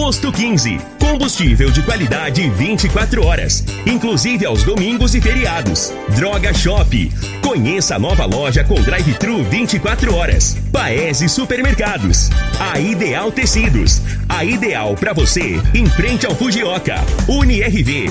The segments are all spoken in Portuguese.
Posto 15. Combustível de qualidade 24 horas, inclusive aos domingos e feriados. Droga Shop. Conheça a nova loja com drive-thru 24 horas. Paese Supermercados. A Ideal Tecidos. A ideal para você em frente ao Fujioka. UniRV.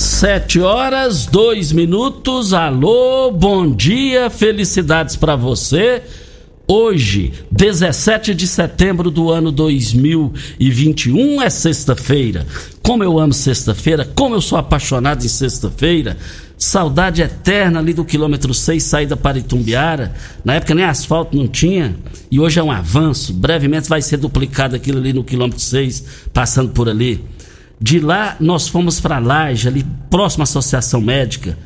Sete horas, dois minutos. Alô, bom dia, felicidades para você. Hoje, 17 de setembro do ano 2021, é sexta-feira. Como eu amo sexta-feira, como eu sou apaixonado em sexta-feira. Saudade eterna ali do quilômetro 6, saída para Itumbiara. Na época nem asfalto não tinha. E hoje é um avanço. Brevemente vai ser duplicado aquilo ali no quilômetro 6, passando por ali. De lá nós fomos para Laje, ali próximo à Associação Médica.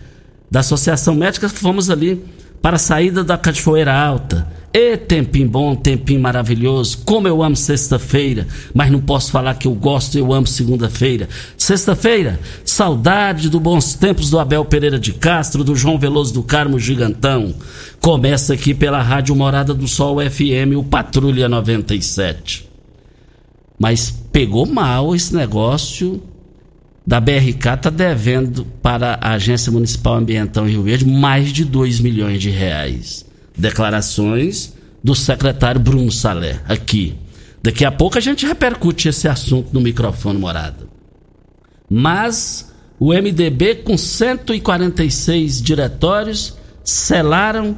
Da Associação Médica fomos ali para a saída da Cachoeira Alta. E tempinho bom, tempinho maravilhoso. Como eu amo sexta-feira, mas não posso falar que eu gosto, eu amo segunda-feira. Sexta-feira, saudade dos bons tempos do Abel Pereira de Castro, do João Veloso do Carmo Gigantão. Começa aqui pela Rádio Morada do Sol FM, o Patrulha 97. Mas pegou mal esse negócio da BRK tá devendo para a Agência Municipal Ambiental em Rio Verde mais de 2 milhões de reais. Declarações do secretário Bruno Salé, aqui. Daqui a pouco a gente repercute esse assunto no microfone morada. Mas o MDB, com 146 diretórios, selaram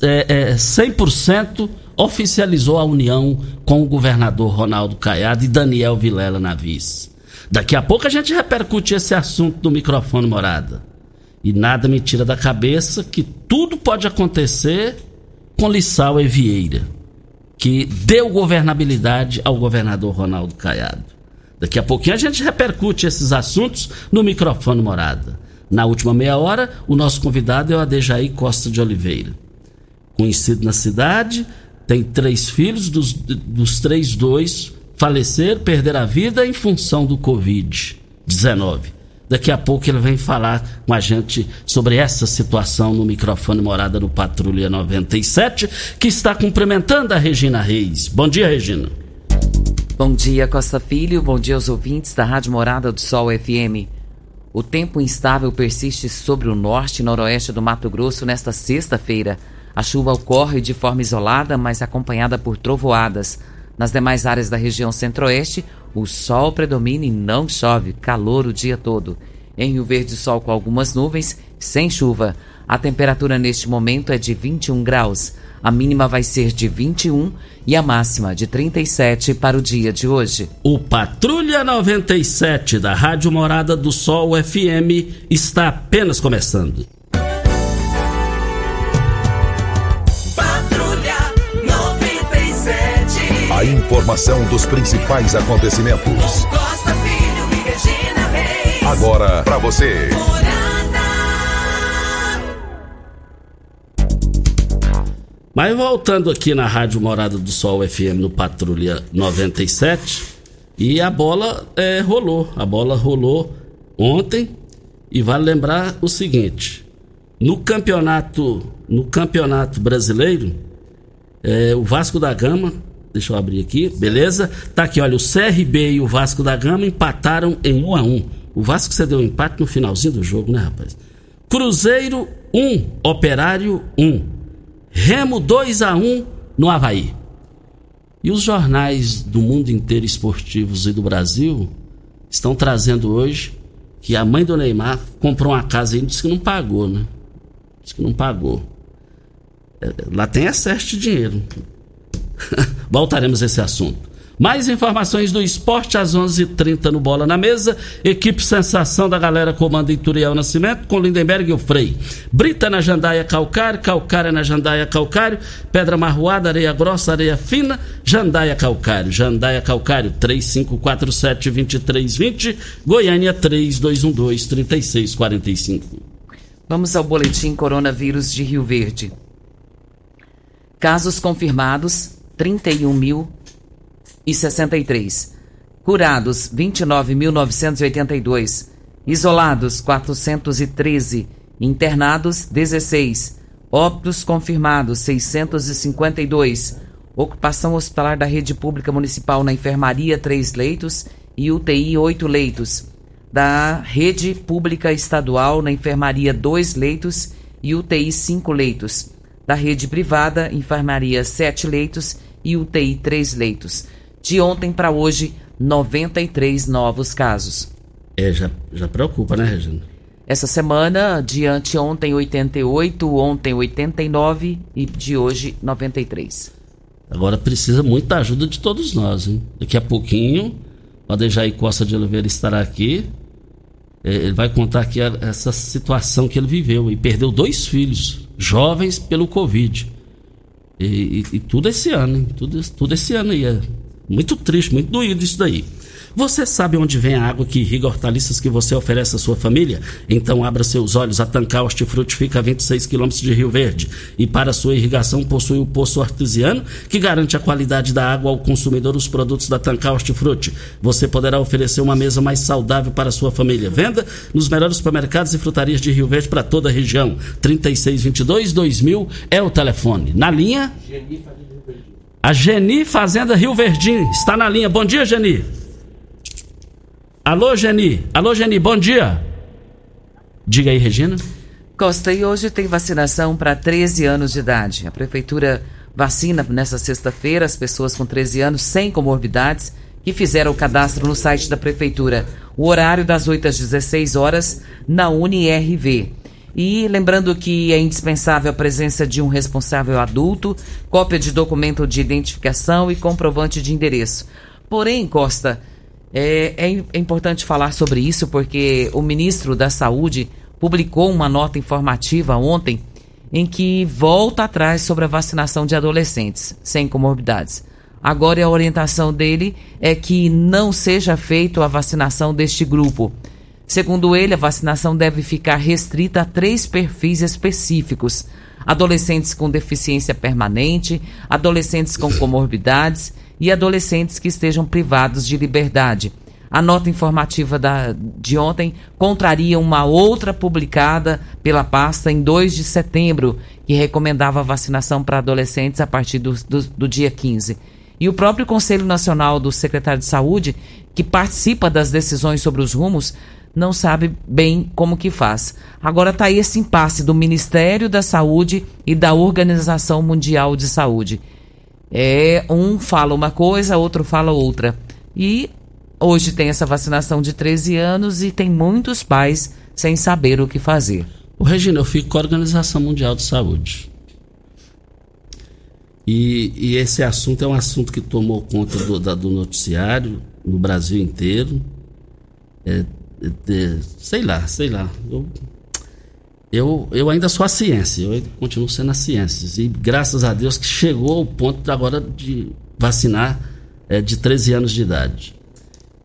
é, é, 100% oficializou a união com o governador Ronaldo Caiado e Daniel Vilela na vice. Daqui a pouco a gente repercute esse assunto no microfone morada. E nada me tira da cabeça que tudo pode acontecer com Lissau e Vieira, que deu governabilidade ao governador Ronaldo Caiado. Daqui a pouquinho a gente repercute esses assuntos no microfone morada. Na última meia hora, o nosso convidado é o Adejaí Costa de Oliveira. Conhecido na cidade, tem três filhos, dos, dos três, dois faleceram, perderam a vida em função do Covid-19. Daqui a pouco ele vem falar com a gente sobre essa situação no microfone Morada no Patrulha 97, que está cumprimentando a Regina Reis. Bom dia, Regina. Bom dia, Costa Filho. Bom dia aos ouvintes da Rádio Morada do Sol FM. O tempo instável persiste sobre o norte e noroeste do Mato Grosso nesta sexta-feira. A chuva ocorre de forma isolada, mas acompanhada por trovoadas. Nas demais áreas da região centro-oeste, o sol predomina e não chove, calor o dia todo. Em Rio Verde, sol com algumas nuvens, sem chuva. A temperatura neste momento é de 21 graus. A mínima vai ser de 21 e a máxima de 37 para o dia de hoje. O Patrulha 97 da Rádio Morada do Sol FM está apenas começando. A informação dos principais acontecimentos. Costa Filho e Regina Reis. Agora para você. Mas voltando aqui na Rádio Morada do Sol FM no Patrulha 97, e a bola é, rolou. A bola rolou ontem E vale lembrar o seguinte: no campeonato, no campeonato brasileiro, é, o Vasco da Gama, deixa eu abrir aqui, beleza? Tá aqui, olha, o CRB e o Vasco da Gama empataram em 1 a 1. O Vasco cedeu um empate no finalzinho do jogo, né, rapaz? Cruzeiro 1, Operário 1. Remo 2 a 1 no Havaí. E os jornais do mundo inteiro esportivos e do Brasil estão trazendo hoje que a mãe do Neymar comprou uma casa e disse que não pagou, né? Disse que não pagou. É, lá tem excesso de dinheiro. Voltaremos a esse assunto. Mais informações do esporte às 11:30 h 30 no Bola na Mesa. Equipe Sensação da galera comanda Ituriel Nascimento com Lindenberg e o Frei. Brita na Jandaia Calcário, Calcária na Jandaia Calcário, Pedra Marroada, Areia Grossa, Areia Fina, Jandaia Calcário. Jandaia Calcário 3547-2320, Goiânia 3212-3645. Vamos ao boletim Coronavírus de Rio Verde. Casos confirmados 31 mil e 63. Curados, 29.982. Isolados, 413. Internados, 16. Óbitos confirmados, 652. Ocupação hospitalar da rede pública municipal na enfermaria, 3 leitos e UTI, 8 leitos. Da rede pública estadual na enfermaria, 2 leitos e UTI, 5 leitos. Da rede privada, enfermaria, 7 leitos e UTI, 3 leitos. De ontem para hoje, 93 novos casos. É, já, já preocupa, né, Regina? Essa semana, de anteontem 88, ontem 89 e de hoje 93. Agora precisa muita ajuda de todos nós, hein? Daqui a pouquinho, o Adejaí Costa de Oliveira estará aqui. É, ele vai contar aqui essa situação que ele viveu e perdeu dois filhos, jovens, pelo Covid. E, e, e tudo esse ano, hein? Tudo, tudo esse ano aí. É muito triste, muito doído isso daí. Você sabe onde vem a água que irriga hortaliças que você oferece à sua família? Então abra seus olhos. A Tancar Hortifruti fica a 26 quilômetros de Rio Verde. E para sua irrigação possui o poço artesiano, que garante a qualidade da água ao consumidor os produtos da Tancar Hortifruti. Você poderá oferecer uma mesa mais saudável para a sua família. Venda nos melhores supermercados e frutarias de Rio Verde para toda a região. 3622 2000 é o telefone. Na linha... A Geni Fazenda Rio Verdinho está na linha. Bom dia, Geni. Alô, Geni. Alô, Geni, bom dia. Diga aí, Regina. Costa, e hoje tem vacinação para 13 anos de idade. A prefeitura vacina nessa sexta-feira as pessoas com 13 anos sem comorbidades que fizeram o cadastro no site da prefeitura. O horário das 8 às 16 horas na UniRV. E lembrando que é indispensável a presença de um responsável adulto, cópia de documento de identificação e comprovante de endereço. Porém, Costa, é, é, é importante falar sobre isso porque o ministro da Saúde publicou uma nota informativa ontem em que volta atrás sobre a vacinação de adolescentes sem comorbidades. Agora a orientação dele é que não seja feita a vacinação deste grupo. Segundo ele, a vacinação deve ficar restrita a três perfis específicos: adolescentes com deficiência permanente, adolescentes com comorbidades e adolescentes que estejam privados de liberdade. A nota informativa da, de ontem contraria uma outra publicada pela pasta em 2 de setembro, que recomendava a vacinação para adolescentes a partir do, do, do dia 15. E o próprio Conselho Nacional do Secretário de Saúde, que participa das decisões sobre os rumos, não sabe bem como que faz. Agora está esse impasse do Ministério da Saúde e da Organização Mundial de Saúde. É, um fala uma coisa, outro fala outra. E hoje tem essa vacinação de 13 anos e tem muitos pais sem saber o que fazer. O Regina, eu fico com a Organização Mundial de Saúde. E, e esse assunto é um assunto que tomou conta do, da, do noticiário no Brasil inteiro. É, de, sei lá, sei lá. Eu, eu, eu ainda sou a ciência, eu continuo sendo a ciência. E graças a Deus que chegou ao ponto agora de vacinar é, de 13 anos de idade.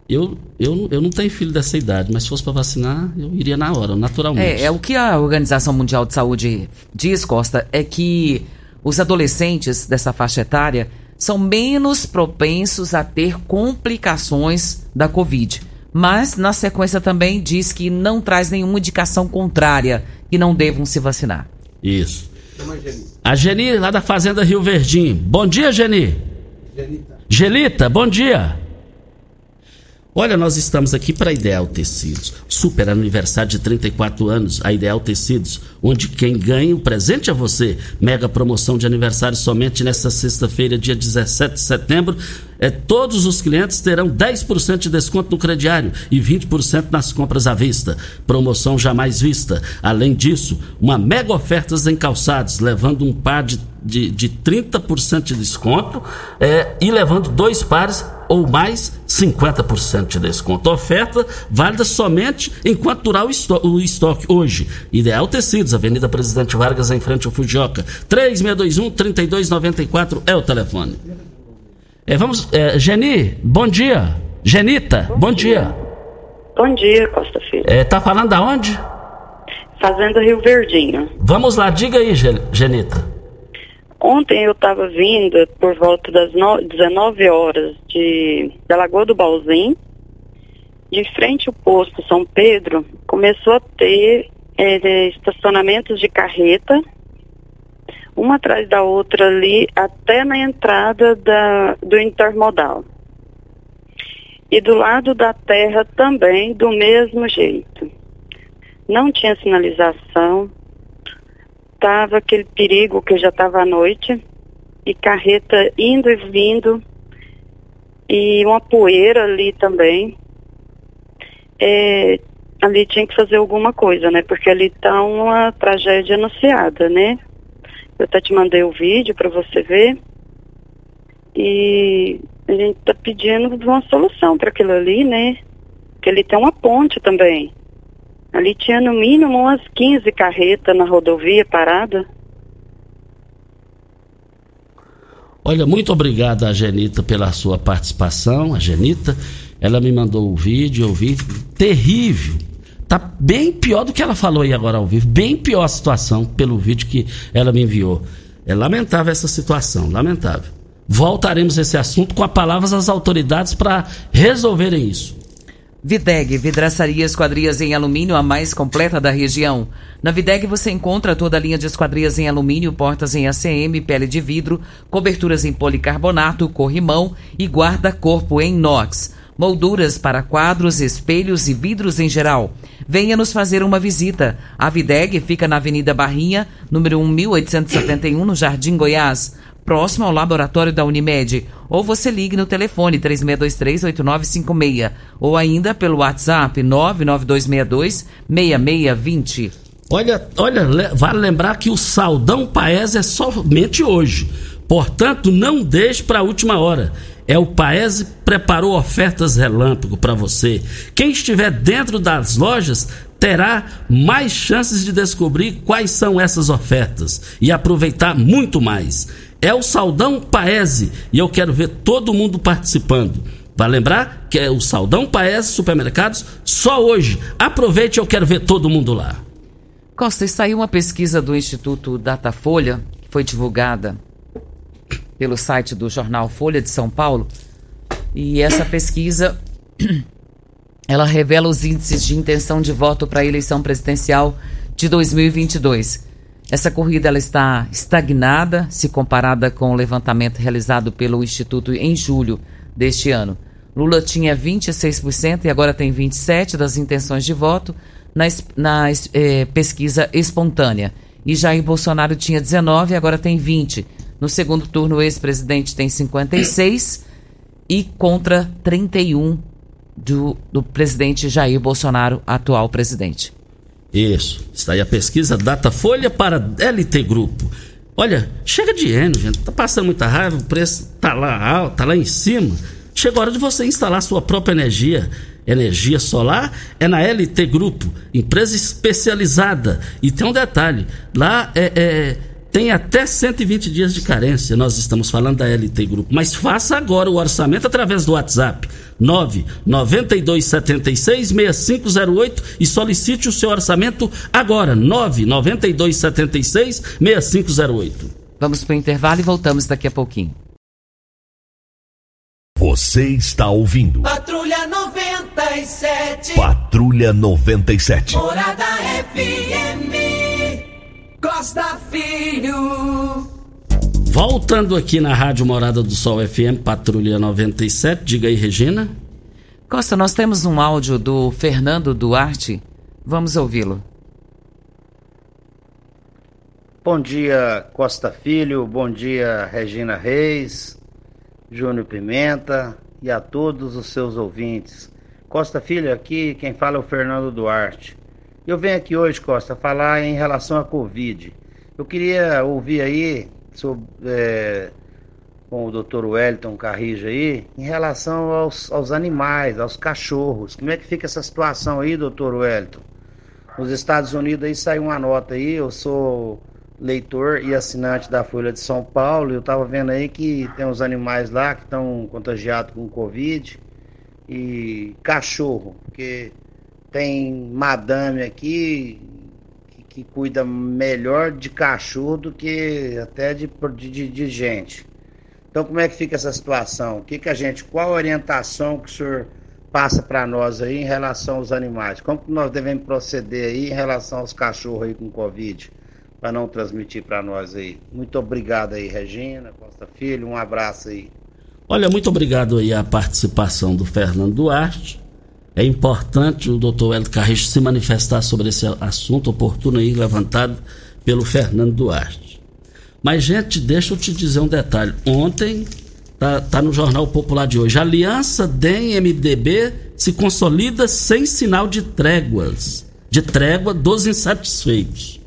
Eu, eu, eu não tenho filho dessa idade, mas se fosse para vacinar, eu iria na hora, naturalmente. É, é, o que a Organização Mundial de Saúde diz, Costa, é que os adolescentes dessa faixa etária são menos propensos a ter complicações da Covid mas na sequência também diz que não traz nenhuma indicação contrária que não devam se vacinar. Isso. A Geni, lá da Fazenda Rio Verdinho. Bom dia, Geni. Gelita. Gelita, bom dia. Olha, nós estamos aqui para a Ideal Tecidos. Super aniversário de 34 anos, a Ideal Tecidos, onde quem ganha o presente é você. Mega promoção de aniversário somente nesta sexta-feira, dia 17 de setembro. É, todos os clientes terão 10% de desconto no crediário e 20% nas compras à vista. Promoção jamais vista. Além disso, uma mega ofertas em calçados, levando um par de, de, de 30% de desconto é, e levando dois pares ou mais 50% de desconto. Oferta válida somente enquanto durar o, esto o estoque hoje. Ideal Tecidos, Avenida Presidente Vargas, em frente ao Fujioka. 3621-3294 é o telefone. É, vamos, é, Geni, bom dia. Genita, bom, bom dia. dia. Bom dia, Costa Filho. É, tá falando da onde? Fazenda Rio Verdinho. Vamos lá, diga aí, Genita. Ontem eu estava vindo por volta das 19 horas de, da Lagoa do Balzim, de frente ao posto São Pedro, começou a ter é, estacionamentos de carreta uma atrás da outra ali, até na entrada da, do intermodal. E do lado da terra também, do mesmo jeito. Não tinha sinalização, estava aquele perigo que já estava à noite, e carreta indo e vindo, e uma poeira ali também. É, ali tinha que fazer alguma coisa, né? Porque ali está uma tragédia anunciada, né? Eu até te mandei o vídeo para você ver. E a gente está pedindo uma solução para aquilo ali, né? Porque ali tem uma ponte também. Ali tinha no mínimo umas 15 carretas na rodovia parada. Olha, muito obrigado a Genita pela sua participação. A Genita, ela me mandou o vídeo, eu vi. Terrível Tá bem pior do que ela falou aí agora ao vivo. Bem pior a situação pelo vídeo que ela me enviou. É lamentável essa situação, lamentável. Voltaremos a esse assunto com as palavras das autoridades para resolverem isso. Videg, vidraçaria esquadrias em alumínio a mais completa da região. Na Videg você encontra toda a linha de esquadrias em alumínio, portas em ACM, pele de vidro, coberturas em policarbonato, corrimão e guarda-corpo em inox molduras para quadros, espelhos e vidros em geral. Venha nos fazer uma visita. A Videg fica na Avenida Barrinha, número 1871, no Jardim Goiás, próximo ao laboratório da Unimed. Ou você ligue no telefone 3623-8956 ou ainda pelo WhatsApp 99262-6620. Olha, olha, vale lembrar que o Saldão Paes é somente hoje. Portanto, não deixe para a última hora. É o Paese preparou ofertas relâmpago para você. Quem estiver dentro das lojas terá mais chances de descobrir quais são essas ofertas e aproveitar muito mais. É o Saldão Paese e eu quero ver todo mundo participando. Vai lembrar que é o Saldão Paese Supermercados só hoje. Aproveite, eu quero ver todo mundo lá. Costa, saiu uma pesquisa do Instituto Datafolha, que foi divulgada pelo site do jornal Folha de São Paulo. E essa pesquisa ela revela os índices de intenção de voto para a eleição presidencial de 2022. Essa corrida ela está estagnada se comparada com o levantamento realizado pelo Instituto em julho deste ano. Lula tinha 26% e agora tem 27% das intenções de voto na, na eh, pesquisa espontânea. E Jair Bolsonaro tinha 19% e agora tem 20%. No segundo turno, o ex-presidente tem 56 e contra 31 do, do presidente Jair Bolsonaro, atual presidente. Isso. Está aí a pesquisa Datafolha para LT Grupo. Olha, chega de Enio, gente. Tá passando muita raiva, o preço tá lá alto, tá lá em cima. Chegou a hora de você instalar sua própria energia. Energia solar é na LT Grupo, empresa especializada. E tem um detalhe: lá é, é tem até 120 dias de carência. Nós estamos falando da LT Grupo. Mas faça agora o orçamento através do WhatsApp 992766508 e solicite o seu orçamento agora. 992766508. Vamos para o intervalo e voltamos daqui a pouquinho. Você está ouvindo. Patrulha 97. Patrulha 97. Morada FM. Costa Filho. Voltando aqui na Rádio Morada do Sol FM, Patrulha 97. Diga aí, Regina. Costa, nós temos um áudio do Fernando Duarte. Vamos ouvi-lo. Bom dia, Costa Filho. Bom dia, Regina Reis, Júnior Pimenta e a todos os seus ouvintes. Costa Filho, aqui quem fala é o Fernando Duarte. Eu venho aqui hoje, Costa, falar em relação à Covid. Eu queria ouvir aí sobre, é, com o Dr. Wellington Carrijo aí, em relação aos, aos animais, aos cachorros. Como é que fica essa situação aí, Dr. Wellington? Nos Estados Unidos aí saiu uma nota aí, eu sou leitor e assinante da Folha de São Paulo, eu estava vendo aí que tem uns animais lá que estão contagiados com Covid e cachorro, porque tem madame aqui que, que cuida melhor de cachorro do que até de, de, de gente. Então como é que fica essa situação? O que, que a gente, qual a orientação que o senhor passa para nós aí em relação aos animais? Como que nós devemos proceder aí em relação aos cachorros aí com Covid? Para não transmitir para nós aí. Muito obrigado aí, Regina, Costa Filho, um abraço aí. Olha, muito obrigado aí a participação do Fernando Duarte. É importante o doutor Hélio Carrijo se manifestar sobre esse assunto oportuno aí levantado pelo Fernando Duarte. Mas, gente, deixa eu te dizer um detalhe. Ontem, tá, tá no Jornal Popular de hoje, aliança DEM-MDB se consolida sem sinal de tréguas, de trégua dos insatisfeitos.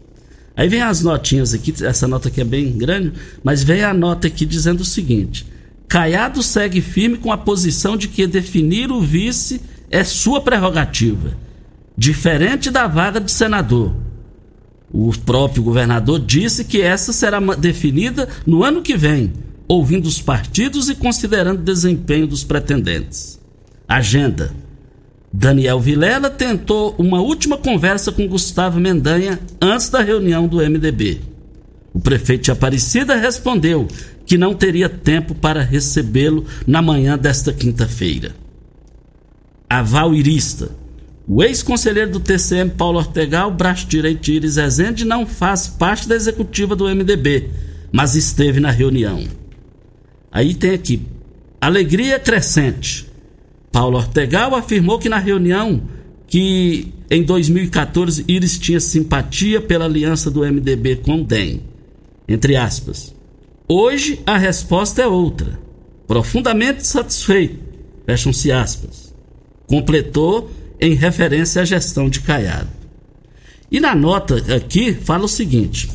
Aí vem as notinhas aqui, essa nota aqui é bem grande, mas vem a nota aqui dizendo o seguinte: Caiado segue firme com a posição de que definir o vice é sua prerrogativa, diferente da vaga de senador. O próprio governador disse que essa será definida no ano que vem, ouvindo os partidos e considerando o desempenho dos pretendentes. Agenda. Daniel Vilela tentou uma última conversa com Gustavo Mendanha antes da reunião do MDB. O prefeito de Aparecida respondeu que não teria tempo para recebê-lo na manhã desta quinta-feira. Aval Irista. O ex-conselheiro do TCM, Paulo Ortegal, braço direito de Iris Rezende, não faz parte da executiva do MDB, mas esteve na reunião. Aí tem aqui, alegria crescente. Paulo Ortegal afirmou que na reunião que em 2014 Iris tinha simpatia pela aliança do MDB com o DEM. Entre aspas. Hoje a resposta é outra. Profundamente satisfeito. Fecham-se aspas. Completou em referência à gestão de Caiado. E na nota aqui fala o seguinte: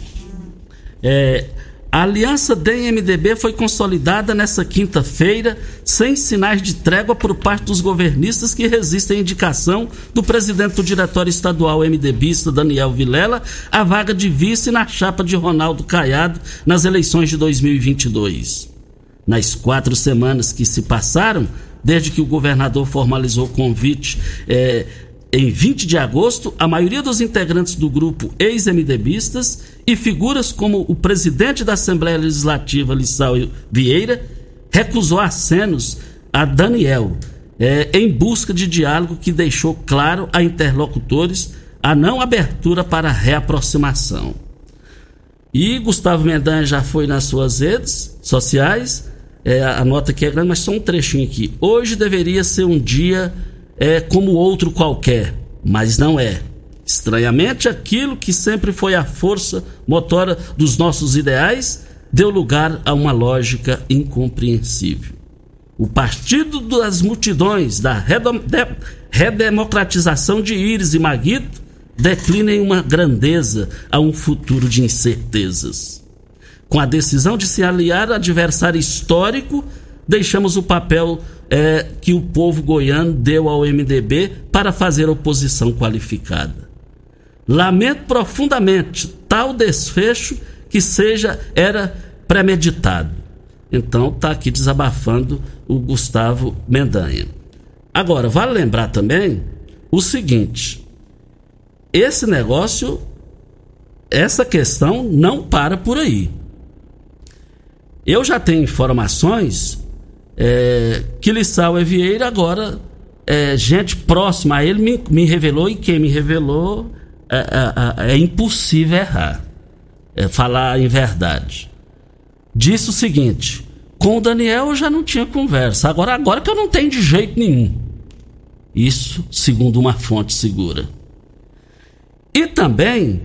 é, a aliança DEM-MDB foi consolidada nessa quinta-feira, sem sinais de trégua por parte dos governistas que resistem à indicação do presidente do Diretório Estadual MDBista, Daniel Vilela, à vaga de vice na chapa de Ronaldo Caiado nas eleições de 2022. Nas quatro semanas que se passaram, desde que o governador formalizou o convite é, em 20 de agosto, a maioria dos integrantes do grupo ex-MDBistas e figuras como o presidente da Assembleia Legislativa, Lissau Vieira, recusou acenos a Daniel, é, em busca de diálogo que deixou claro a interlocutores a não abertura para reaproximação. E Gustavo Mendanha já foi nas suas redes sociais é, a nota aqui é grande, mas só um trechinho aqui. Hoje deveria ser um dia é, como outro qualquer, mas não é. Estranhamente, aquilo que sempre foi a força motora dos nossos ideais deu lugar a uma lógica incompreensível. O Partido das Multidões, da redemocratização de Íris e Maguito, declina em uma grandeza a um futuro de incertezas. Com a decisão de se aliar ao adversário histórico, deixamos o papel é, que o povo goiano deu ao MDB para fazer oposição qualificada. Lamento profundamente tal desfecho que seja era premeditado. Então está aqui desabafando o Gustavo Mendanha. Agora, vale lembrar também o seguinte: esse negócio, essa questão não para por aí. Eu já tenho informações é, que Lissau e Vieira agora, é, gente próxima a ele me, me revelou e quem me revelou é, é, é, é impossível errar, é falar em verdade. Disse o seguinte: com o Daniel eu já não tinha conversa, agora, agora que eu não tenho de jeito nenhum. Isso segundo uma fonte segura. E também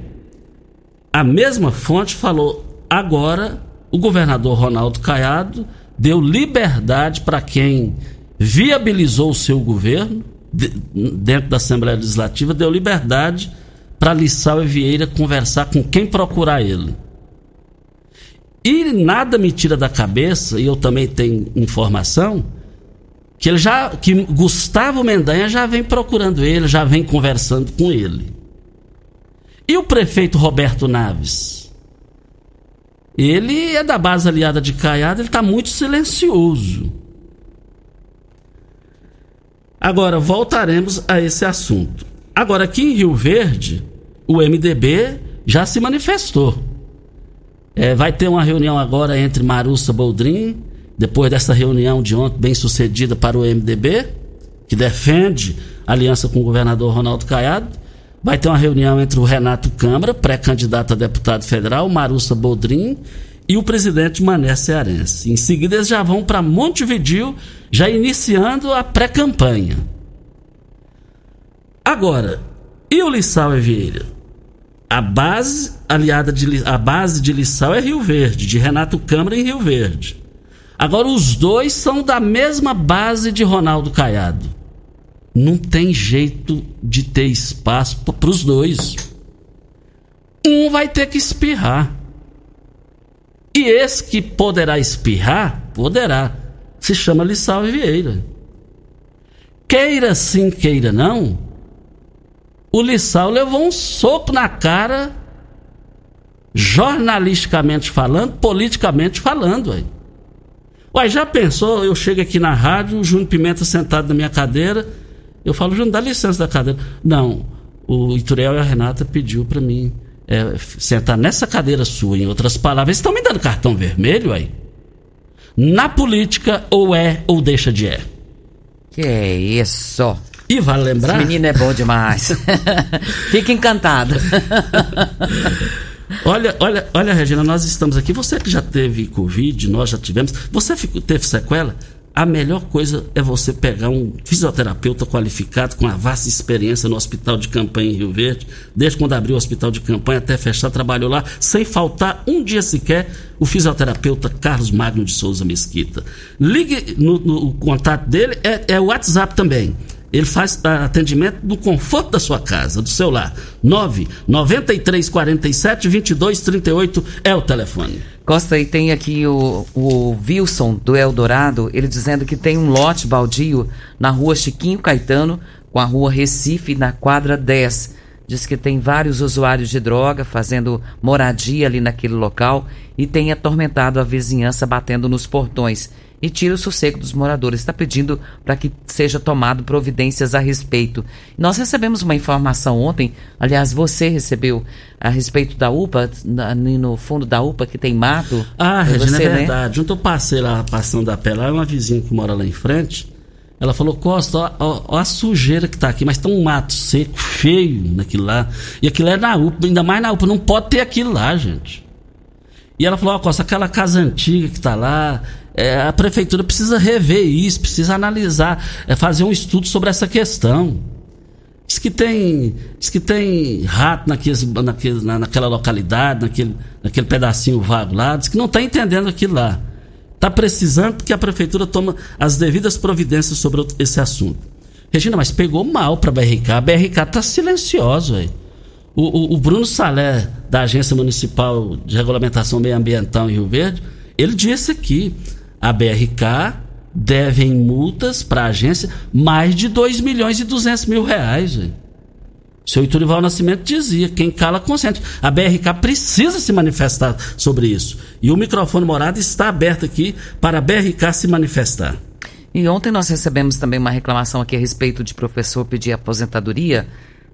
a mesma fonte falou: agora o governador Ronaldo Caiado deu liberdade para quem viabilizou o seu governo dentro da Assembleia Legislativa, deu liberdade para Lissau e Vieira conversar com quem procurar ele. E nada me tira da cabeça, e eu também tenho informação, que ele já que Gustavo Mendanha já vem procurando ele, já vem conversando com ele. E o prefeito Roberto Naves? Ele é da base aliada de Caiado, ele está muito silencioso. Agora, voltaremos a esse assunto. Agora, aqui em Rio Verde, o MDB já se manifestou. É, vai ter uma reunião agora entre Marussa Boldrin, depois dessa reunião de ontem, bem sucedida para o MDB, que defende a aliança com o governador Ronaldo Caiado. Vai ter uma reunião entre o Renato Câmara, pré-candidato a deputado federal, Marussa Boldrin, e o presidente Mané Cearense. Em seguida, eles já vão para Montevidil, já iniciando a pré-campanha. Agora, e o Lissau e Vieira? A base aliada de a base de Lissau é Rio Verde, de Renato Câmara em Rio Verde. Agora os dois são da mesma base de Ronaldo Caiado. Não tem jeito de ter espaço para os dois. Um vai ter que espirrar. E esse que poderá espirrar, poderá. Se chama Lissau Vieira. Queira sim, queira não, o Lissau levou um soco na cara, jornalisticamente falando, politicamente falando. Ué. Ué, já pensou? Eu chego aqui na rádio, o Júnior Pimenta sentado na minha cadeira, eu falo, Júnior, dá licença da cadeira. Não, o Ituriel e a Renata pediu para mim é, sentar nessa cadeira sua, em outras palavras. estão me dando cartão vermelho aí? Na política, ou é ou deixa de é. Que é isso? E vale lembrar. Esse menino é bom demais. Fica encantado. olha, olha, olha, Regina, nós estamos aqui. Você que já teve Covid, nós já tivemos. Você ficou, teve sequela? A melhor coisa é você pegar um fisioterapeuta qualificado com a vasta experiência no hospital de campanha em Rio Verde. Desde quando abriu o hospital de campanha até fechar, trabalhou lá, sem faltar um dia sequer, o fisioterapeuta Carlos Magno de Souza Mesquita. Ligue no, no contato dele, é, é o WhatsApp também. Ele faz atendimento no conforto da sua casa, do seu lar. 9 93 47 22 38 é o telefone. Costa, e tem aqui o, o Wilson do Eldorado, ele dizendo que tem um lote baldio na rua Chiquinho Caetano, com a rua Recife, na quadra 10. Diz que tem vários usuários de droga fazendo moradia ali naquele local e tem atormentado a vizinhança batendo nos portões e tira o sossego dos moradores. Está pedindo para que seja tomado providências a respeito. Nós recebemos uma informação ontem, aliás, você recebeu a respeito da UPA, na, no fundo da UPA que tem mato. Ah, Regina, é né? verdade. Né? Ontem eu passei lá, passando a pé lá, uma vizinha que mora lá em frente. Ela falou, Costa, ó, ó, ó, a sujeira que tá aqui, mas tem um mato seco, feio naquilo lá. E aquilo é na UPA, ainda mais na UPA, não pode ter aquilo lá, gente. E ela falou, ó, Costa, aquela casa antiga que tá lá, é, a prefeitura precisa rever isso, precisa analisar, é, fazer um estudo sobre essa questão. Diz que tem, diz que tem rato naqueles, na, naquela localidade, naquele, naquele pedacinho vago lá, diz que não está entendendo aquilo lá. Está precisando que a prefeitura tome as devidas providências sobre esse assunto. Regina, mas pegou mal para a BRK. A BRK está silenciosa. O, o, o, Bruno Salé, da Agência Municipal de Regulamentação Ambiental em Rio Verde, ele disse aqui: a BRK deve em multas para a agência mais de 2 milhões e 200 mil reais. Senhor Iturival Nascimento dizia, quem cala consente. A BRK precisa se manifestar sobre isso. E o microfone morado está aberto aqui para a BRK se manifestar. E ontem nós recebemos também uma reclamação aqui a respeito de professor pedir aposentadoria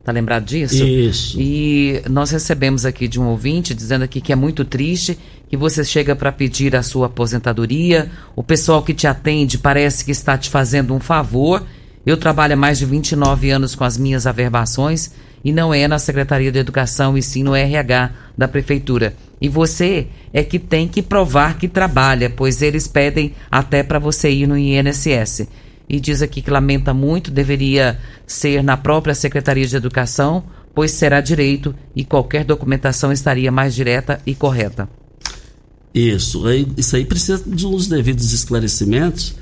Tá lembrado disso? Isso. E nós recebemos aqui de um ouvinte dizendo aqui que é muito triste que você chega para pedir a sua aposentadoria, o pessoal que te atende parece que está te fazendo um favor. Eu trabalho há mais de 29 anos com as minhas averbações e não é na Secretaria de Educação e sim no RH da Prefeitura. E você é que tem que provar que trabalha, pois eles pedem até para você ir no INSS e diz aqui que lamenta muito, deveria ser na própria Secretaria de Educação, pois será direito e qualquer documentação estaria mais direta e correta. Isso, isso aí precisa de uns devidos esclarecimentos.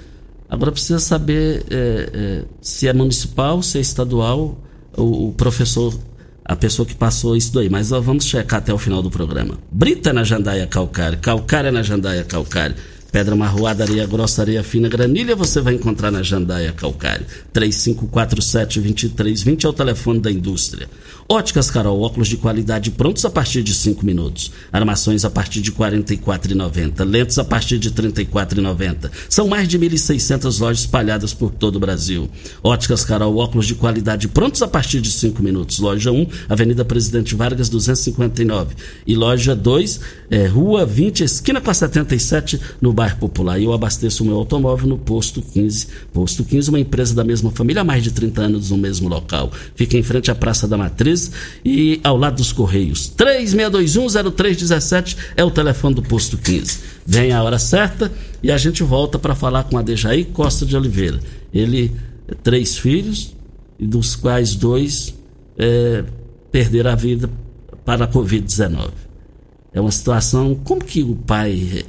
Agora precisa saber é, é, se é municipal, se é estadual, o, o, professor, a pessoa que passou isso daí. Mas ó, vamos checar até o final do programa. Brita na jandaia calcário, calcária na jandaia calcário. Pedra marroada, areia grossa, areia fina, granilha, você vai encontrar na Jandaia Calcário. 3547-2320 é o telefone da indústria. Óticas Carol, óculos de qualidade prontos a partir de 5 minutos. Armações a partir de R$ 44,90. Lentes a partir de R$ 34,90. São mais de 1.600 lojas espalhadas por todo o Brasil. Óticas Carol, óculos de qualidade prontos a partir de 5 minutos. Loja 1, Avenida Presidente Vargas, 259. E loja 2, é, Rua 20, esquina com a 77, no bairro Popular. E eu abasteço o meu automóvel no Posto 15. Posto 15, uma empresa da mesma família há mais de 30 anos no mesmo local. Fica em frente à Praça da Matriz e ao lado dos Correios. 36210317 é o telefone do Posto 15. Vem a hora certa e a gente volta para falar com a Dejaí Costa de Oliveira. Ele, três filhos, dos quais dois é, perderam a vida para a Covid-19. É uma situação. Como que o pai.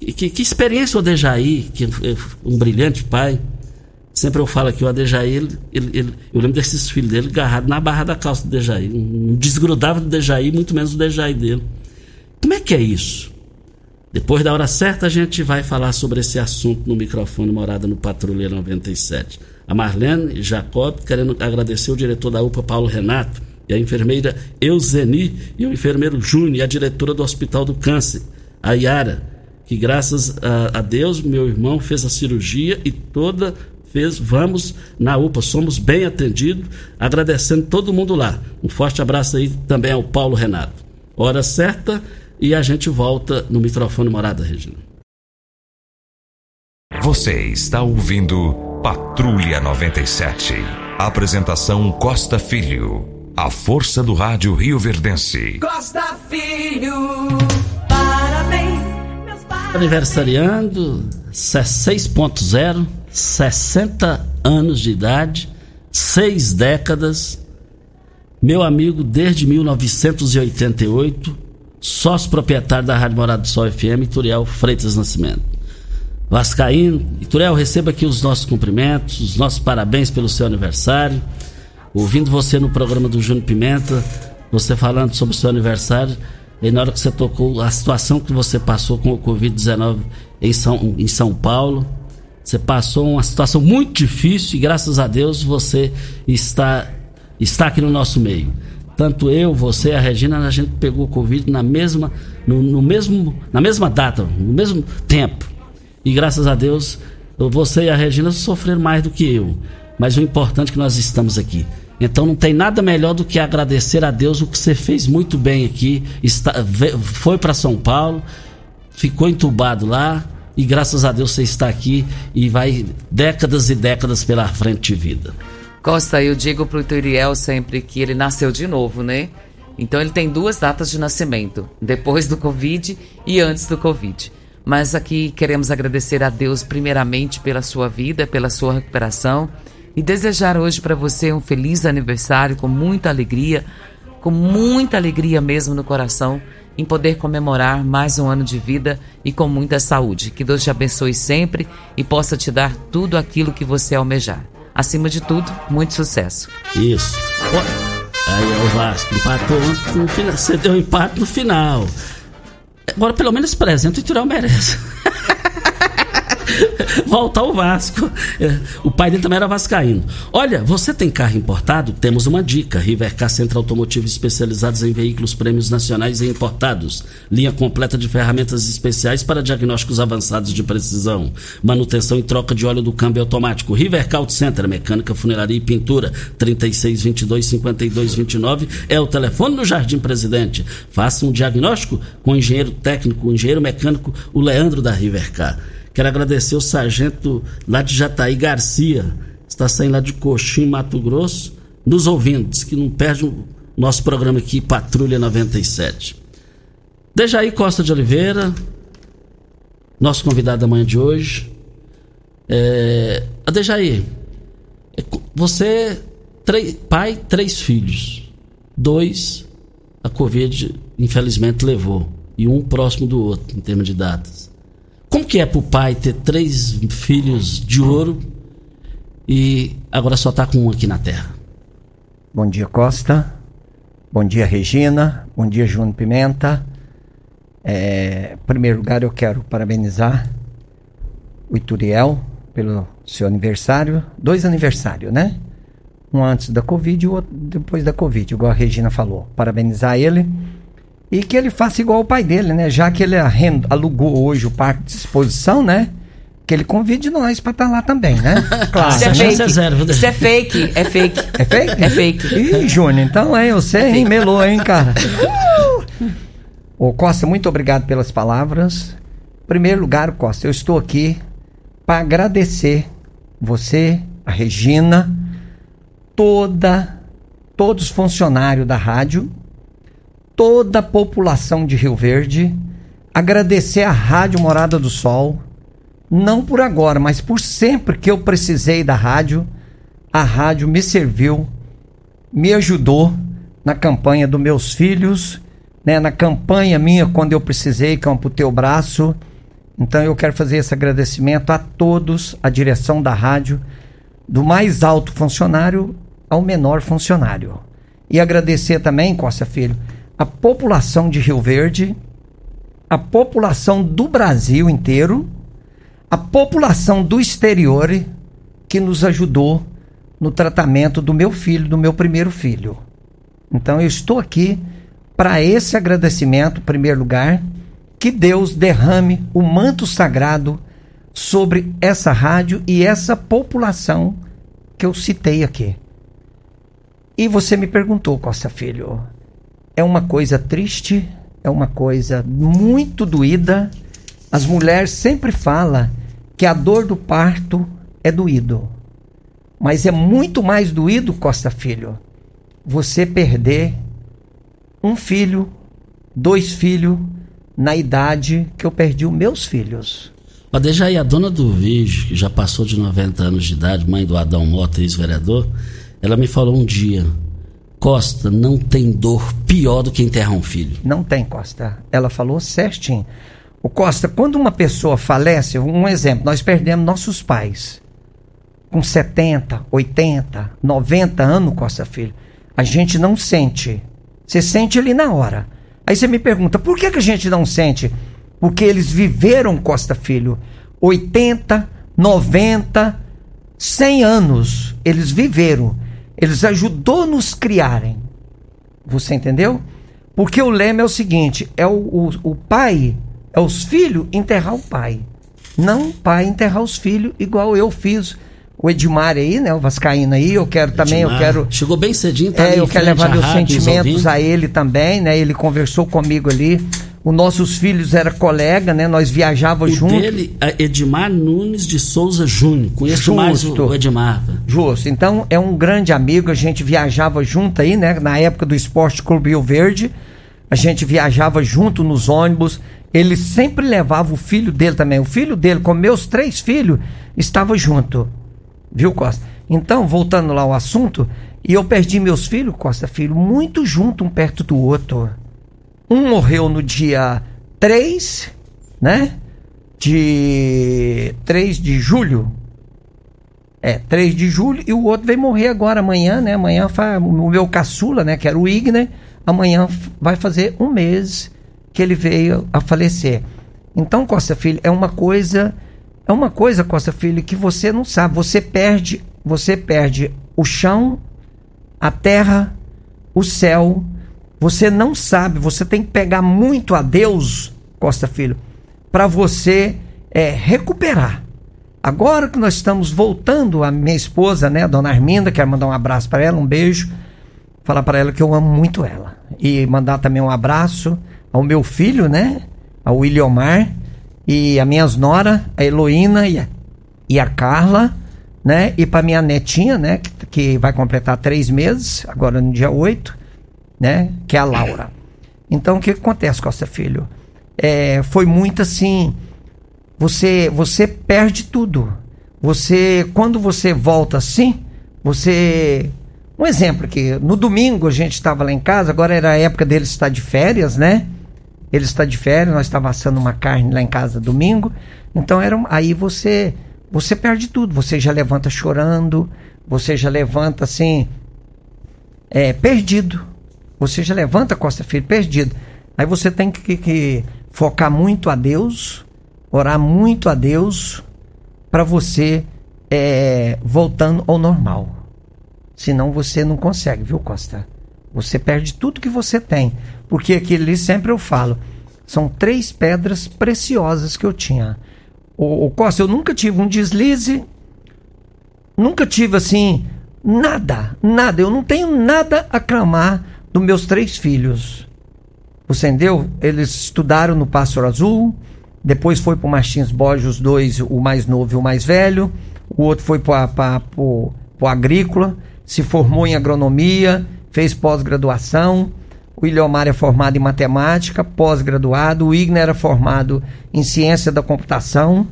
Que, que experiência o Dejaí, que é um brilhante pai, Sempre eu falo aqui, o Adejaí, ele, ele, ele, eu lembro desses filhos dele agarrados na barra da calça do Dejaí. Não desgrudava do Dejaí, muito menos do Dejaí dele. Como é que é isso? Depois da hora certa, a gente vai falar sobre esse assunto no microfone Morada no Patrulha 97. A Marlene Jacob, querendo agradecer o diretor da UPA, Paulo Renato, e a enfermeira Euseni, e o enfermeiro Júnior, e a diretora do Hospital do Câncer, a Yara, que graças a, a Deus, meu irmão fez a cirurgia e toda fez, vamos na UPA, somos bem atendidos, agradecendo todo mundo lá. Um forte abraço aí também ao Paulo Renato. Hora certa e a gente volta no microfone Morada, Regina. Você está ouvindo Patrulha 97. Apresentação Costa Filho. A força do rádio Rio Verdense. Costa Filho. Aniversariando 6.0 60 anos de idade, seis décadas, meu amigo desde 1988, sócio proprietário da Rádio Morado do Sol FM, Turiel Freitas Nascimento. Vascaíno, e Turiel, receba aqui os nossos cumprimentos, os nossos parabéns pelo seu aniversário. Ouvindo você no programa do Júnior Pimenta, você falando sobre o seu aniversário, e na hora que você tocou a situação que você passou com o Covid-19 em São, em São Paulo, você passou uma situação muito difícil e graças a Deus você está, está aqui no nosso meio. Tanto eu, você, a Regina, a gente pegou o Covid na mesma, no, no mesmo, na mesma data, no mesmo tempo. E graças a Deus, você e a Regina sofreram mais do que eu. Mas o importante é que nós estamos aqui. Então não tem nada melhor do que agradecer a Deus o que você fez muito bem aqui. Está, foi para São Paulo, ficou entubado lá, e graças a Deus você está aqui e vai décadas e décadas pela frente de vida. Costa, eu digo pro Turiel sempre que ele nasceu de novo, né? Então ele tem duas datas de nascimento, depois do Covid e antes do Covid. Mas aqui queremos agradecer a Deus primeiramente pela sua vida, pela sua recuperação e desejar hoje para você um feliz aniversário com muita alegria, com muita alegria mesmo no coração em poder comemorar mais um ano de vida e com muita saúde. Que Deus te abençoe sempre e possa te dar tudo aquilo que você almejar. Acima de tudo, muito sucesso. Isso. Aí é o Vasco empatou no final. Você deu um empate no final. Agora, pelo menos presente o Tirão merece. Voltar ao Vasco. É, o pai dele também era vascaíno. Olha, você tem carro importado? Temos uma dica. Rivercar Centro Automotivo especializados em veículos prêmios nacionais e importados. Linha completa de ferramentas especiais para diagnósticos avançados de precisão. Manutenção e troca de óleo do câmbio automático. Rivercar Auto Center, mecânica, funilaria e pintura. 3622 5229 é o telefone do Jardim Presidente. Faça um diagnóstico com o engenheiro técnico, o engenheiro mecânico, o Leandro da Rivercar. Quero agradecer o sargento lá de Jataí Garcia, está saindo lá de Coxim, Mato Grosso, nos ouvindo, que não perde o nosso programa aqui, Patrulha 97. Dejaí Costa de Oliveira, nosso convidado da manhã de hoje. É, a Dejaí, é você, três, pai, três filhos. Dois, a Covid infelizmente levou. E um próximo do outro, em termos de datas. Como que é pro pai ter três filhos de ouro e agora só tá com um aqui na Terra? Bom dia, Costa. Bom dia, Regina. Bom dia, Júnior Pimenta. É, em primeiro lugar, eu quero parabenizar o Ituriel pelo seu aniversário. Dois aniversários, né? Um antes da Covid e o outro depois da Covid, igual a Regina falou. Parabenizar ele e que ele faça igual o pai dele, né? Já que ele alugou hoje o parque de exposição, né? Que ele convide nós para estar tá lá também, né? Claro. Isso é, né? fake. Isso é fake. É fake. É fake? É fake. Ih, Júnior, então, hein? Você, é hein? Melou, hein, cara? Ô, Costa, muito obrigado pelas palavras. Em primeiro lugar, Costa, eu estou aqui para agradecer você, a Regina, toda, todos os funcionários da rádio toda a população de Rio Verde, agradecer à Rádio Morada do Sol, não por agora, mas por sempre que eu precisei da rádio, a rádio me serviu, me ajudou na campanha dos meus filhos, né, na campanha minha quando eu precisei, que eu o braço. Então eu quero fazer esse agradecimento a todos, a direção da rádio, do mais alto funcionário ao menor funcionário. E agradecer também, Costa Filho, a população de Rio Verde, a população do Brasil inteiro, a população do exterior que nos ajudou no tratamento do meu filho, do meu primeiro filho. Então eu estou aqui para esse agradecimento, em primeiro lugar, que Deus derrame o manto sagrado sobre essa rádio e essa população que eu citei aqui. E você me perguntou, Costa Filho, é uma coisa triste, é uma coisa muito doída. As mulheres sempre falam que a dor do parto é doído. Mas é muito mais doído, Costa Filho, você perder um filho, dois filhos, na idade que eu perdi os meus filhos. Mas aí, a dona do vídeo, que já passou de 90 anos de idade, mãe do Adão Mota, ex-vereador, ela me falou um dia, Costa, não tem dor pior do que enterrar um filho. Não tem, Costa. Ela falou certinho. O Costa, quando uma pessoa falece, um exemplo, nós perdemos nossos pais com 70, 80, 90 anos, Costa Filho. A gente não sente. Você sente ali na hora. Aí você me pergunta, por que, que a gente não sente? Porque eles viveram, Costa Filho, 80, 90, 100 anos. Eles viveram. Eles ajudou nos criarem. Você entendeu? Porque o lema é o seguinte: é o, o, o pai, é os filhos enterrar o pai. Não o pai enterrar os filhos, igual eu fiz o Edmar aí, né? O Vascaíno aí, eu quero Edmar, também, eu quero. Chegou bem cedinho, tá É, eu quero levar meus sentimentos a ele também, né? Ele conversou comigo ali. Os nossos filhos era colega, né? Nós viajava junto. Dele, Edmar Nunes de Souza Júnior. Conheço Justo. mais o Edmar. Justo. Então é um grande amigo, a gente viajava junto aí, né? Na época do Esporte Clube Rio Verde. A gente viajava junto nos ônibus. Ele sempre levava o filho dele também. O filho dele, com meus três filhos, estava junto. Viu, Costa? Então, voltando lá ao assunto, e eu perdi meus filhos, Costa Filho, muito junto um perto do outro. Um morreu no dia 3, né? De 3 de julho. É, 3 de julho. E o outro vai morrer agora, amanhã, né? Amanhã o meu caçula, né? Que era o Igner. Amanhã vai fazer um mês que ele veio a falecer. Então, Costa Filho, é uma coisa É uma coisa, Costa Filho, que você não sabe. Você perde, você perde o chão, a terra, o céu. Você não sabe. Você tem que pegar muito a Deus, Costa Filho, para você é, recuperar. Agora que nós estamos voltando, a minha esposa, né, dona Arminda, quero mandar um abraço para ela, um beijo, falar para ela que eu amo muito ela. E mandar também um abraço ao meu filho, né, ao Williomar, e a minhas nora, a Heloína e a, e a Carla, né, e para minha netinha, né, que, que vai completar três meses, agora no dia 8, né, que é a Laura. Então, o que acontece, Costa Filho? É, foi muito assim você você perde tudo. Você quando você volta assim, você um exemplo aqui, no domingo a gente estava lá em casa, agora era a época dele estar de férias, né? Ele está de férias, nós estávamos assando uma carne lá em casa domingo. Então era aí você você perde tudo, você já levanta chorando, você já levanta assim é, perdido. Você já levanta Costa Filho perdido. Aí você tem que, que focar muito a Deus, orar muito a Deus para você é, voltando ao normal. Senão você não consegue, viu, Costa? Você perde tudo que você tem. Porque aquilo ali sempre eu falo. São três pedras preciosas que eu tinha. O, o Costa, eu nunca tive um deslize. Nunca tive assim. Nada, nada. Eu não tenho nada a clamar dos meus três filhos. Você entendeu? Eles estudaram no Pássaro Azul depois foi para o Martins Borges, os dois, o mais novo e o mais velho. O outro foi para o Agrícola, se formou em agronomia, fez pós-graduação. O Ilhomar é formado em matemática, pós-graduado. O Igna era formado em ciência da computação,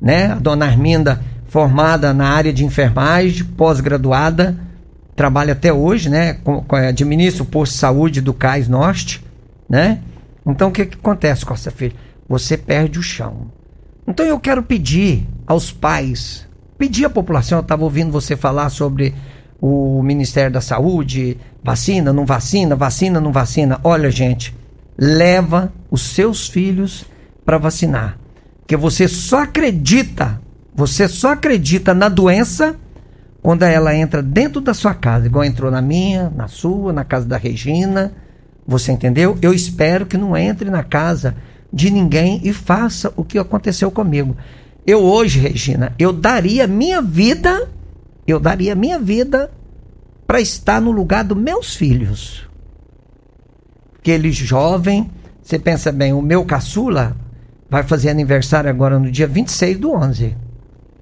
né? A dona Arminda, formada na área de enfermagem, pós-graduada, trabalha até hoje, né? Com, com, administra o posto de saúde do Cais Norte, né? Então o que, que acontece, Costa Filho? você perde o chão. Então eu quero pedir aos pais, pedir à população, eu estava ouvindo você falar sobre o Ministério da Saúde, vacina, não vacina, vacina, não vacina. Olha, gente, leva os seus filhos para vacinar. Porque você só acredita, você só acredita na doença quando ela entra dentro da sua casa, igual entrou na minha, na sua, na casa da Regina. Você entendeu? Eu espero que não entre na casa de ninguém e faça o que aconteceu comigo. Eu hoje, Regina, eu daria minha vida, eu daria minha vida para estar no lugar dos meus filhos. Aquele jovem, você pensa bem, o meu caçula vai fazer aniversário agora no dia 26 do 11,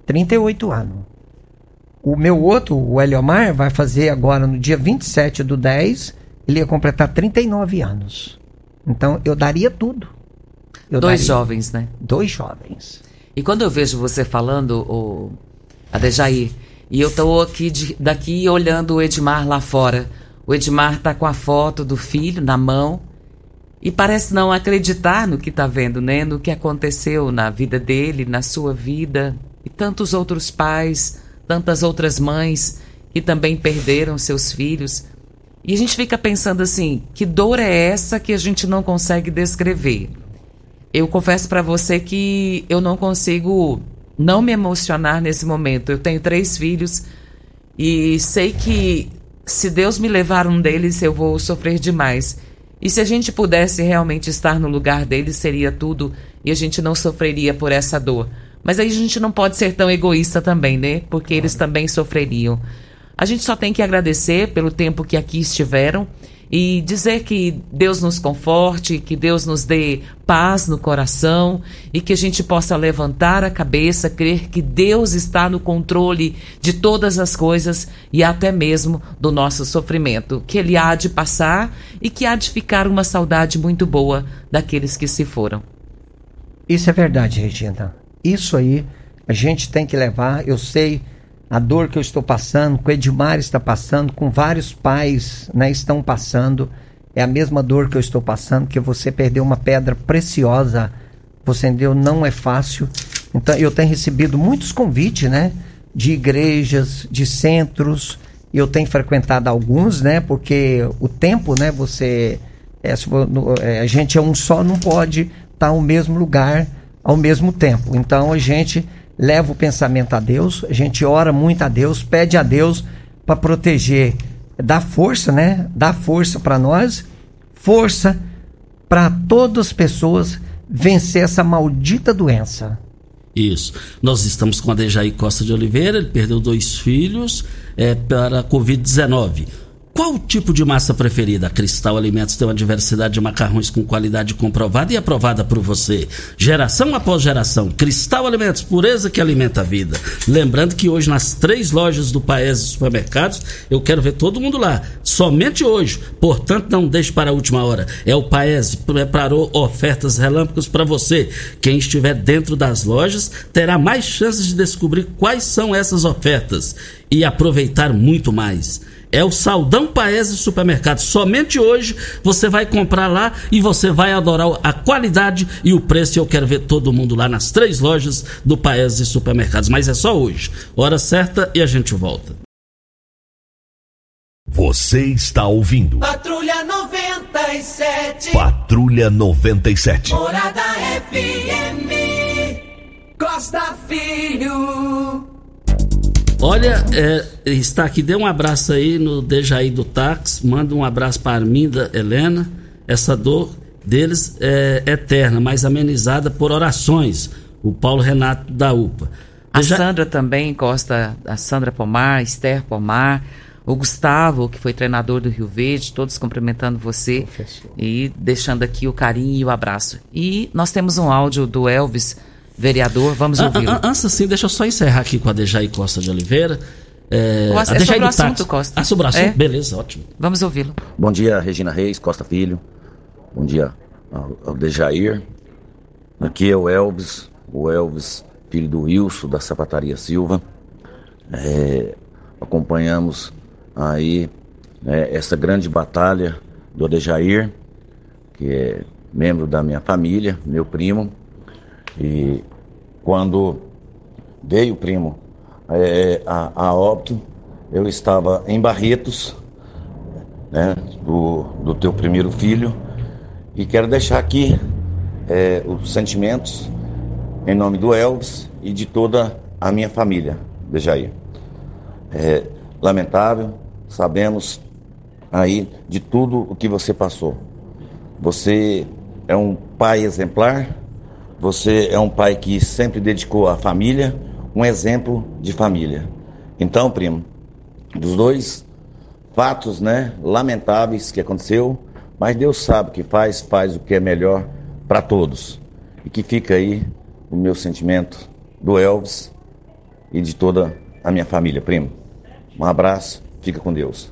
38 anos. O meu outro, o Eliomar, vai fazer agora no dia 27 do 10, ele ia completar 39 anos. Então eu daria tudo eu Dois daria. jovens, né? Dois jovens. E quando eu vejo você falando, o Adejaí, e eu tô aqui de, daqui olhando o Edmar lá fora. O Edmar tá com a foto do filho na mão e parece não acreditar no que tá vendo, né? No que aconteceu na vida dele, na sua vida e tantos outros pais, tantas outras mães que também perderam seus filhos. E a gente fica pensando assim, que dor é essa que a gente não consegue descrever? eu confesso para você que eu não consigo não me emocionar nesse momento. Eu tenho três filhos e sei que se Deus me levar um deles, eu vou sofrer demais. E se a gente pudesse realmente estar no lugar deles, seria tudo e a gente não sofreria por essa dor. Mas aí a gente não pode ser tão egoísta também, né? Porque eles também sofreriam. A gente só tem que agradecer pelo tempo que aqui estiveram e dizer que Deus nos conforte, que Deus nos dê paz no coração e que a gente possa levantar a cabeça, crer que Deus está no controle de todas as coisas e até mesmo do nosso sofrimento, que ele há de passar e que há de ficar uma saudade muito boa daqueles que se foram. Isso é verdade, Regina. Isso aí a gente tem que levar, eu sei a dor que eu estou passando, que o Edmar está passando, com vários pais né, estão passando. É a mesma dor que eu estou passando, que você perdeu uma pedra preciosa. Você entendeu? Não é fácil. Então eu tenho recebido muitos convites, né? De igrejas, de centros. Eu tenho frequentado alguns, né? Porque o tempo, né? Você. É, é, a gente é um só, não pode estar no mesmo lugar ao mesmo tempo. Então a gente leva o pensamento a Deus, a gente ora muito a Deus, pede a Deus para proteger, dá força, né? Dá força para nós, força para todas as pessoas vencer essa maldita doença. Isso. Nós estamos com a Dejaí Costa de Oliveira, ele perdeu dois filhos é, para a Covid-19. Qual o tipo de massa preferida? Cristal Alimentos tem uma diversidade de macarrões com qualidade comprovada e aprovada por você. Geração após geração. Cristal Alimentos, pureza que alimenta a vida. Lembrando que hoje nas três lojas do Paes Supermercados, eu quero ver todo mundo lá. Somente hoje. Portanto, não deixe para a última hora. É o Paes preparou ofertas relâmpagos para você. Quem estiver dentro das lojas terá mais chances de descobrir quais são essas ofertas e aproveitar muito mais. É o Saldão Paese Supermercado. Somente hoje você vai comprar lá e você vai adorar a qualidade e o preço. Eu quero ver todo mundo lá nas três lojas do Paese Supermercados. Mas é só hoje. Hora certa e a gente volta. Você está ouvindo. Patrulha 97. Patrulha 97. Morada FM. Costa Filho. Olha, é, está aqui, dê um abraço aí no Dejaí do Táxi, manda um abraço para a Arminda Helena. Essa dor deles é eterna, mas amenizada por orações. O Paulo Renato da UPA. A Sandra também Costa, a Sandra Pomar, Esther Pomar, o Gustavo, que foi treinador do Rio Verde, todos cumprimentando você Professor. e deixando aqui o carinho e o abraço. E nós temos um áudio do Elvis, vereador, vamos An- ouvi-lo. an- Antes assim, deixa eu só encerrar aqui com a Dejaí Costa de Oliveira. É, Costa, a é sobre o assunto, Táxi. Costa. Ah, sobre o assunto? É. Beleza, ótimo. Vamos ouvi-lo. Bom dia, Regina Reis, Costa Filho. Bom dia ao, ao Dejair. Aqui é o Elvis, o Elvis, filho do Wilson, da Sapataria Silva. É, acompanhamos aí né, essa grande batalha do Adejair, que é membro da minha família, meu primo. E quando veio o primo é, a, a óbito, eu estava em Barretos, né, do, do teu primeiro filho. E quero deixar aqui é, os sentimentos em nome do Elvis e de toda a minha família, Dejaí. É lamentável, sabemos aí de tudo o que você passou. Você é um pai exemplar, você é um pai que sempre dedicou à família, um exemplo de família. Então, primo, dos dois fatos, né, lamentáveis que aconteceu, mas Deus sabe que faz, faz o que é melhor para todos. E que fica aí o meu sentimento do Elvis e de toda a minha família, primo. Um abraço, fica com Deus.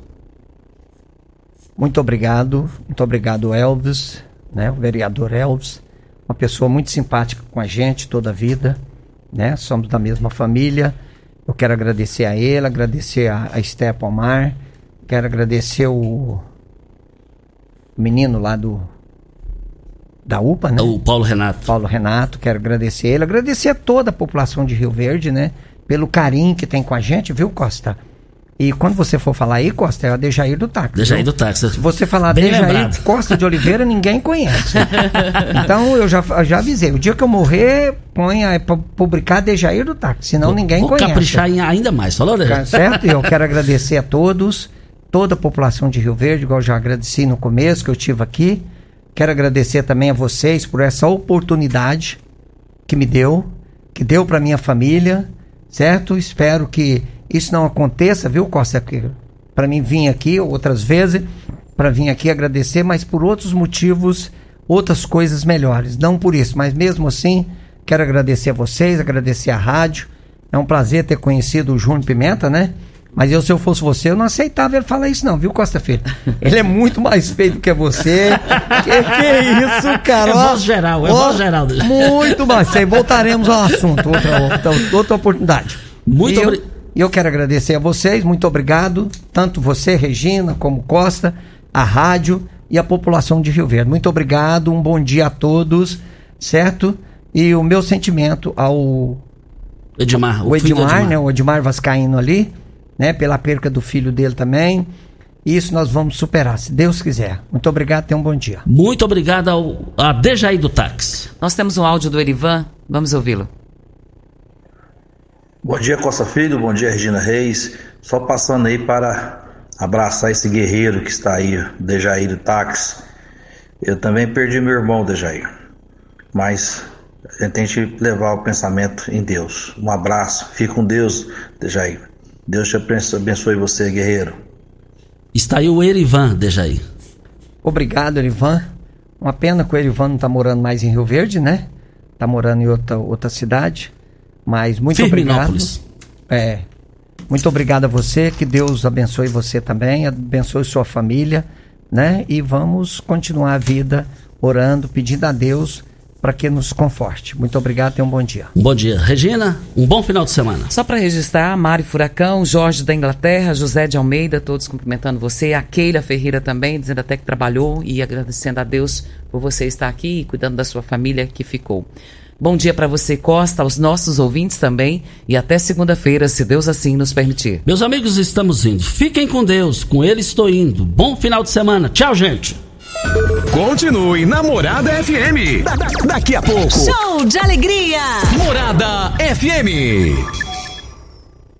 Muito obrigado, muito obrigado, Elvis, né, o vereador Elvis, uma pessoa muito simpática com a gente toda a vida, né? Somos da mesma família. Eu quero agradecer a ele, agradecer a, a Esther Pomar, quero agradecer o menino lá do da UPA, né? O Paulo Renato. Paulo Renato, quero agradecer ele, agradecer a toda a população de Rio Verde, né? Pelo carinho que tem com a gente, viu, Costa? E quando você for falar aí, Costa, é a Dejair do Táxi. Dejair do Táxi. Se você falar Bem Dejair lembrado. Costa de Oliveira, ninguém conhece. então eu já, já avisei. O dia que eu morrer, põe aí pra publicar Dejair do Táxi, senão ninguém Vou conhece. caprichar em ainda mais, falou, Tá Dejaí? certo? E eu quero agradecer a todos, toda a população de Rio Verde, igual eu já agradeci no começo que eu tive aqui. Quero agradecer também a vocês por essa oportunidade que me deu, que deu para minha família, certo? Espero que isso não aconteça, viu, Costa? Para mim vir aqui outras vezes, para vir aqui agradecer, mas por outros motivos, outras coisas melhores. Não por isso, mas mesmo assim, quero agradecer a vocês, agradecer a rádio. É um prazer ter conhecido o Júnior Pimenta, né? Mas eu, se eu fosse você, eu não aceitava ele falar isso, não, viu, Costa Filho? Ele é muito mais feio do que você. que, que isso, cara? É voz geral, é voz geral. Muito mais. Aí voltaremos ao assunto, outra, outra, outra oportunidade. Muito E eu- obri- e eu quero agradecer a vocês, muito obrigado, tanto você, Regina, como Costa, a rádio e a população de Rio Verde. Muito obrigado, um bom dia a todos, certo? E o meu sentimento ao Edmar, o filho do Edmar, né, o Edmar Vascaíno ali, né, pela perca do filho dele também. Isso nós vamos superar, se Deus quiser. Muito obrigado, tenha um bom dia. Muito obrigado ao, a Dejaí do Táxi. Nós temos um áudio do Erivan, vamos ouvi-lo. Bom dia, Costa Filho. Bom dia, Regina Reis. Só passando aí para abraçar esse guerreiro que está aí, Dejair Táxi. Eu também perdi meu irmão, Dejair. Mas a gente tem que levar o pensamento em Deus. Um abraço. Fique com Deus, Dejair. Deus te abençoe você, guerreiro. Está aí o Erivan, Dejair. Obrigado, Erivan. Uma pena que o Erivan não está morando mais em Rio Verde, né? Está morando em outra, outra cidade. Mas muito obrigado. É. Muito obrigado a você. Que Deus abençoe você também. Abençoe sua família, né? E vamos continuar a vida orando, pedindo a Deus para que nos conforte. Muito obrigado, tenha um bom dia. Um bom dia. Regina, um bom final de semana. Só para registrar, Mari Furacão, Jorge da Inglaterra, José de Almeida, todos cumprimentando você, a Keila Ferreira também, dizendo até que trabalhou e agradecendo a Deus por você estar aqui e cuidando da sua família que ficou. Bom dia para você, Costa, aos nossos ouvintes também e até segunda-feira, se Deus assim nos permitir. Meus amigos, estamos indo. Fiquem com Deus, com Ele estou indo. Bom final de semana. Tchau, gente. Continue Namorada FM. Da, da, daqui a pouco. Show de alegria. Morada FM.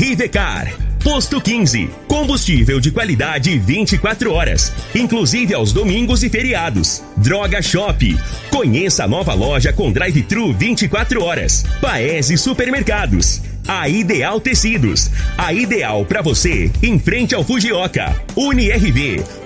Rivecar. Posto 15. Combustível de qualidade 24 horas, inclusive aos domingos e feriados. Droga Shop. Conheça a nova loja com drive-thru 24 horas. Paese Supermercados. A Ideal Tecidos. A ideal para você em frente ao Fujioka. UniRV.